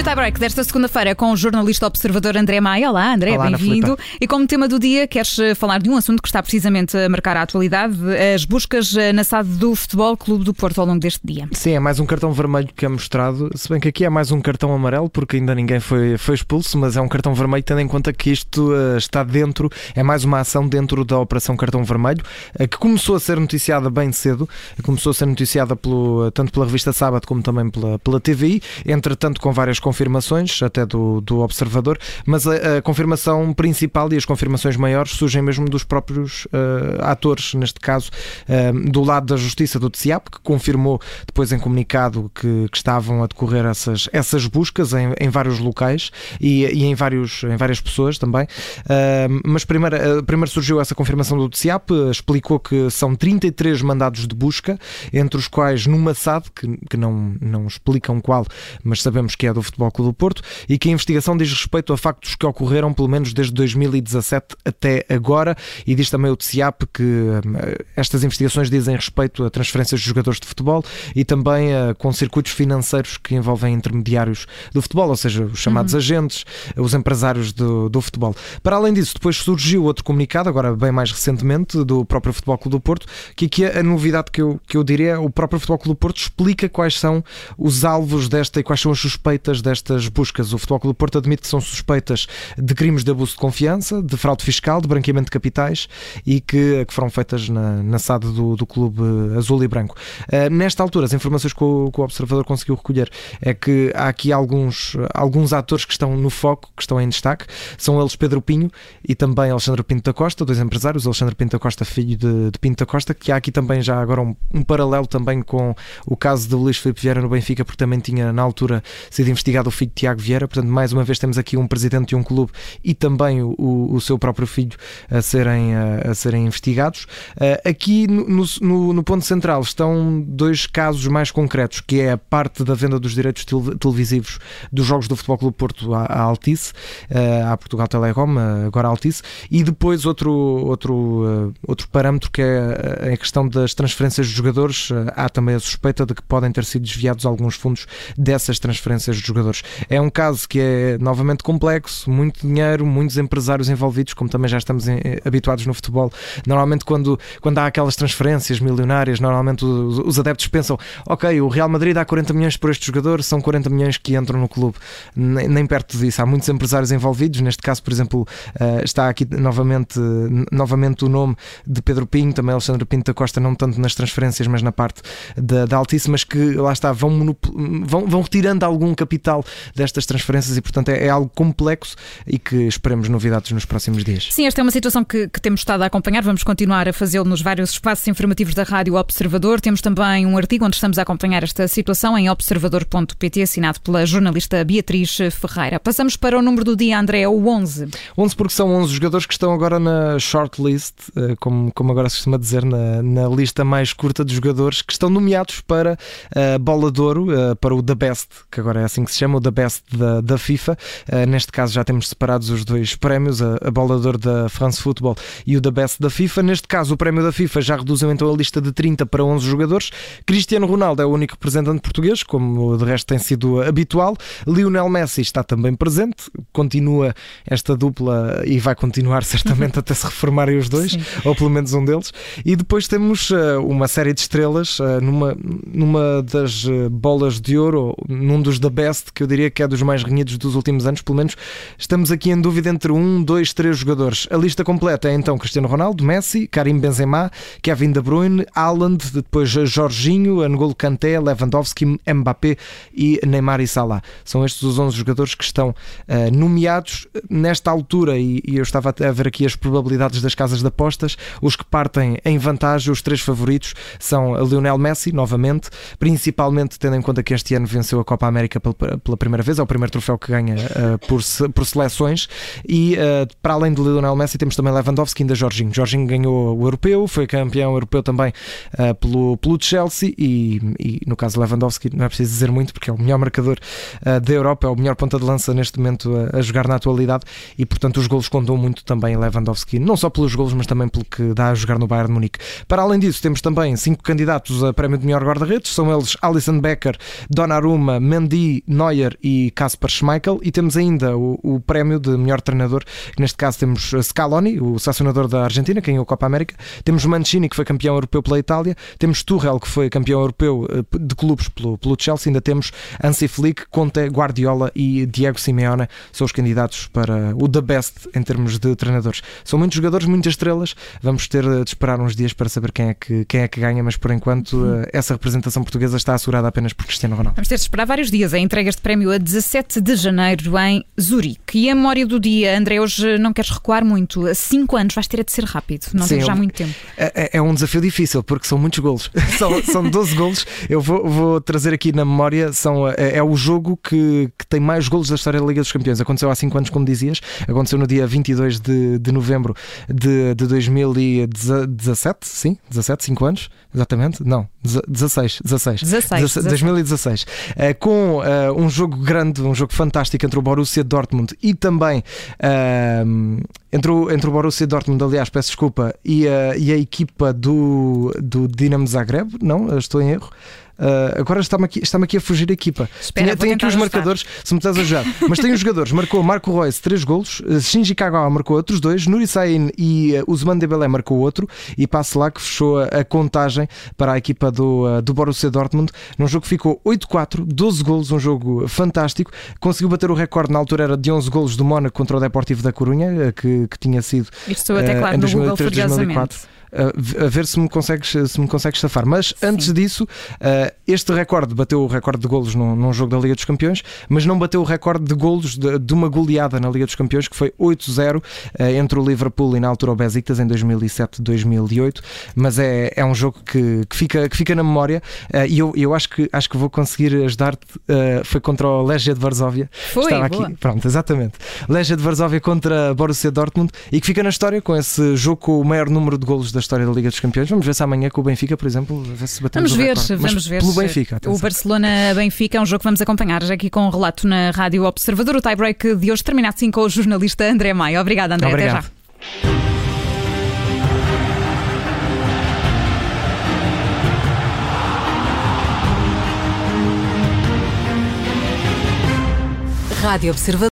E o tie-break desta segunda-feira com o jornalista observador André Maia. Olá, André, bem-vindo. E como tema do dia, queres eh, falar de um assunto que está precisamente a marcar a atualidade: as buscas eh, na SAD do Futebol Clube do Porto ao longo deste dia. Sim, é mais um cartão vermelho que é mostrado, se bem que aqui é mais um cartão amarelo, porque ainda ninguém foi, foi expulso, mas é um cartão vermelho, tendo em conta que isto uh, está dentro, é mais uma ação dentro da Operação Cartão Vermelho, uh, que começou a ser noticiada bem cedo, começou a ser noticiada pelo, tanto pela revista Sábado como também pela, pela TVI, entretanto com várias confirmações, até do, do Observador, mas a, a confirmação principal e as confirmações maiores surgem mesmo dos próprios uh, atores, neste caso, uh, do lado da Justiça do TCIAP, que confirmou depois em comunicado que, que estavam a decorrer essas, essas buscas em, em vários locais e, e, em, vários, em várias pessoas também. Uh, mas primeiro, primeiro surgiu essa confirmação do TCIAP, explicou que são 33 mandados de busca, entre os quais numa SAD, que, que não, não explicam qual, mas sabemos que é do Futebol Clube do Porto, e que a investigação diz respeito a factos que ocorreram pelo menos desde 2017 até agora, e diz também o TCIAP que hum, estas investigações dizem respeito a transferências de jogadores de futebol e também a, com circuitos financeiros que envolvem intermediários do futebol, ou seja, os chamados uhum. agentes, os empresários do, do futebol. Para além disso, depois surgiu outro comunicado, agora bem mais recentemente, do próprio Futebol Clube do Porto, que aqui a novidade que eu, que eu diria é o próprio Futebol Clube do Porto explica quais são os alvos desta e quais são as suspeitas destas buscas. O Futebol Clube Porto admite que são suspeitas de crimes de abuso de confiança, de fraude fiscal, de branqueamento de capitais e que, que foram feitas na, na SAD do, do Clube Azul e Branco. Uh, nesta altura, as informações que o, que o, Observador conseguiu recolher é que há aqui alguns, alguns atores que estão no foco, que estão em destaque. São eles Pedro Pinho e também Alexandre Pinto da Costa, dois empresários. Alexandre Pinto da Costa, filho de, de Pinto da Costa, que há aqui também já agora um, um paralelo também com o caso de Luís Filipe Vieira no Benfica, porque também tinha na altura sido investigado o filho de Tiago Vieira. Portanto, mais uma vez temos aqui um presidente de um clube e também o, o seu próprio filho a serem, a, a serem investigados. Uh, aqui no, no, no, ponto central estão dois casos mais concretos, que é a parte da venda dos direitos televisivos dos jogos do Futebol Clube Porto à, à Altice, uh, à Portugal Telecom, agora à Altice, e depois outro, outro, uh, outro parâmetro que é a questão das transferências de jogadores. há também a suspeita de que podem ter sido desviados alguns fundos dessas transferências de jogadores. É um caso que é novamente complexo, muito dinheiro, muitos empresários envolvidos, como também já estamos habituados no futebol. Normalmente, quando, quando há aquelas transferências milionárias, normalmente os, os, adeptos pensam: ok, o Real Madrid dá 40 milhões por este jogador, são 40 milhões que entram no clube. Nem, nem perto disso. Há muitos empresários envolvidos. Neste caso, por exemplo, uh, está aqui novamente, novamente o nome de Pedro Pinho, também Alexandre Pinto da Costa, não tanto nas transferências, mas na parte da, da que lá está, vão, vão, vão retirando algum capital destas transferências e, portanto, é, é algo complexo e que esperemos novidades nos próximos dias. Sim, esta é uma situação que, que temos estado a acompanhar, vamos continuar a fazê-lo nos vários espaços informativos da Rádio Observador. Temos também um artigo onde estamos a acompanhar esta situação em observador.pt, assinado pela jornalista Beatriz Ferreira. Passamos para o número do dia, André, o 11. 11 porque são 11 jogadores que estão agora na shortlist, eh, como, como agora se costuma dizer, na, na lista mais curta de jogadores que estão nomeados para a Bola de Ouro, eh, para o The Best, que agora é assim que se chama, o The Best da, da FIFA. Eh, neste caso já temos separados os dois prémios, a, a Bola de Ouro da France Football e o The Best da FIFA. Neste caso, o prémio da FIFA já reduziu então a lista de 30 para 11 jogadores. Cristiano Ronaldo é o único representante português, como de resto tem sido habitual. Lionel Messi está também presente, continua esta dupla e vai continuar certamente até se reformarem os dois, Sim. ou pelo menos um deles. E depois temos uh, uma série de estrelas uh, numa, numa das uh, bolas de ouro, num dos da Best, que eu diria que é dos mais renhidos dos últimos anos, pelo menos estamos aqui em dúvida entre um, dois, três jogadores. A lista completa é então Cristiano Ronaldo, Messi, Karim Benzema, Kevin De Bruyne, Haaland, depois Jorginho, N'Golo Kanté, Lewandowski, Mbappé e Neymar e Salah. São estes os 11 jogadores que estão uh, nomeados nesta altura e, e, eu estava a ver aqui as probabilidades das casas de apostas. Os que partem em vantagem, os três favoritos são Lionel Messi, novamente, principalmente tendo em conta que este ano venceu a Copa América pela, primeira vez, é o primeiro troféu que ganha uh, por, por seleções. E uh, para além de Lionel Messi temos também Lewandowski e ainda Jorginho. Jorginho ganhou o europeu, foi campeão europeu também uh, pelo, pelo Chelsea. E, e, no caso Lewandowski não é preciso dizer muito porque é o melhor marcador da Europa, é o melhor ponta de lança neste momento a, a, jogar na atualidade. E portanto os golos contam muito também Lewandowski, não só pelos golos mas também pelo que dá a jogar no Bayern de Munique. Para além disso temos também cinco candidatos a prémio de melhor guarda-redes, são eles Alisson Becker, Donnarumma, Mendy, Neuer Neuer e Kasper Schmeichel e temos ainda o, o prémio de melhor treinador, neste caso temos Scaloni, o selecionador da Argentina, que ganhou a Copa América, temos Mancini, que foi campeão europeu pela Itália, temos Tuchel, que foi campeão europeu eh, de clubes pelo, pelo Chelsea, ainda temos Hansi Flick, Conte, Guardiola e Diego Simeone, são os candidatos para o The Best em termos de treinadores. São muitos jogadores, muitas estrelas, vamos ter de esperar uns dias para saber quem é que, quem é que ganha, mas por enquanto essa representação portuguesa está assegurada apenas por Cristiano Ronaldo. Vamos ter de esperar vários dias. A entrega este prémio a 17 de janeiro em Zurique. E a memória do dia, André, hoje não queres recuar muito. A 5 anos vais ter de ser rápido, não temos já muito tempo. É, é, é, um desafio difícil porque são muitos golos. são, são 12 golos. Eu vou, vou, trazer aqui na memória: são, é, é o jogo que, que, tem mais golos da história da Liga dos Campeões. Aconteceu há 5 anos, como dizias. Aconteceu no dia 22 de, de novembro de, de 2017. Sim, 17, 5 anos. Exatamente. Não, 16. 16. 16. 2016. Uh, com uh, um jogo grande, um jogo fantástico entre o Borussia Dortmund e também uh, entre, o, entre o Borussia Dortmund, aliás, peço desculpa, e a, e a equipa do, do Dinamo Zagreb. Não, estou em erro. Uh, agora está-me aqui, está aqui a fugir a equipa. Espera, tem aqui os marcadores, se me estás a ajudar. Mas tem os jogadores. Marcou Marco Reus 3 golos, uh, Shinji Kagawa marcou outros dois, Nuri Sain e uh, Usman Dembélé marcou outro e passe lá que fechou a, a, contagem para a equipa do, uh, do Borussia Dortmund num jogo que ficou 8-4, 12 golos, um jogo fantástico. Conseguiu bater o recorde, na altura era de 11 golos do Mónaco contra o Deportivo da Corunha, uh, que, que tinha sido Isto até claro, em 2003, 2004 a ver se me consegues, se me consegues safar. Mas Sim. antes disso, uh, este recorde bateu o recorde de golos num, num, jogo da Liga dos Campeões, mas não bateu o recorde de golos de, de uma goleada na Liga dos Campeões, que foi 8-0 uh, entre o Liverpool e na altura o Besiktas em 2007-2008. Mas é, é um jogo que, que, fica, que fica na memória uh, e eu, eu acho, que, acho que vou conseguir ajudar-te. foi contra o Legia de Varsóvia. Foi, Estava boa. aqui. Pronto, exatamente. Legia de Varsóvia contra Borussia Dortmund e que fica na história com esse jogo com o maior número de golos da da história da Liga dos Campeões. Vamos ver se amanhã com o Benfica, por exemplo, ver se batemos Vamos ver, vamos ver. Pelo Benfica. Atenção. O Barcelona-Benfica é um jogo que vamos acompanhar já aqui com um relato na Rádio Observador. O tie-break de hoje termina assim com o jornalista André Maia. Obrigada, André. Obrigado. Até já. Rádio Observador.